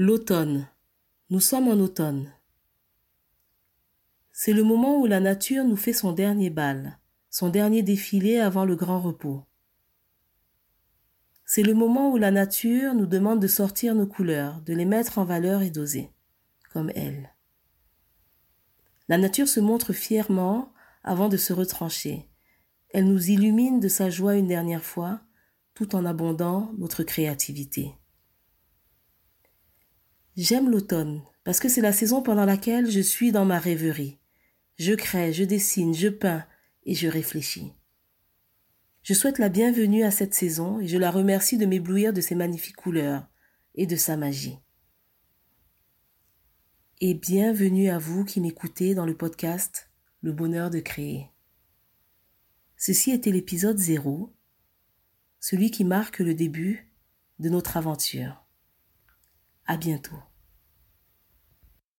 L'automne. Nous sommes en automne. C'est le moment où la nature nous fait son dernier bal, son dernier défilé avant le grand repos. C'est le moment où la nature nous demande de sortir nos couleurs, de les mettre en valeur et d'oser, comme elle. La nature se montre fièrement avant de se retrancher. Elle nous illumine de sa joie une dernière fois, tout en abondant notre créativité. J'aime l'automne parce que c'est la saison pendant laquelle je suis dans ma rêverie. Je crée, je dessine, je peins et je réfléchis. Je souhaite la bienvenue à cette saison et je la remercie de m'éblouir de ses magnifiques couleurs et de sa magie. Et bienvenue à vous qui m'écoutez dans le podcast Le bonheur de créer. Ceci était l'épisode 0, celui qui marque le début de notre aventure. À bientôt.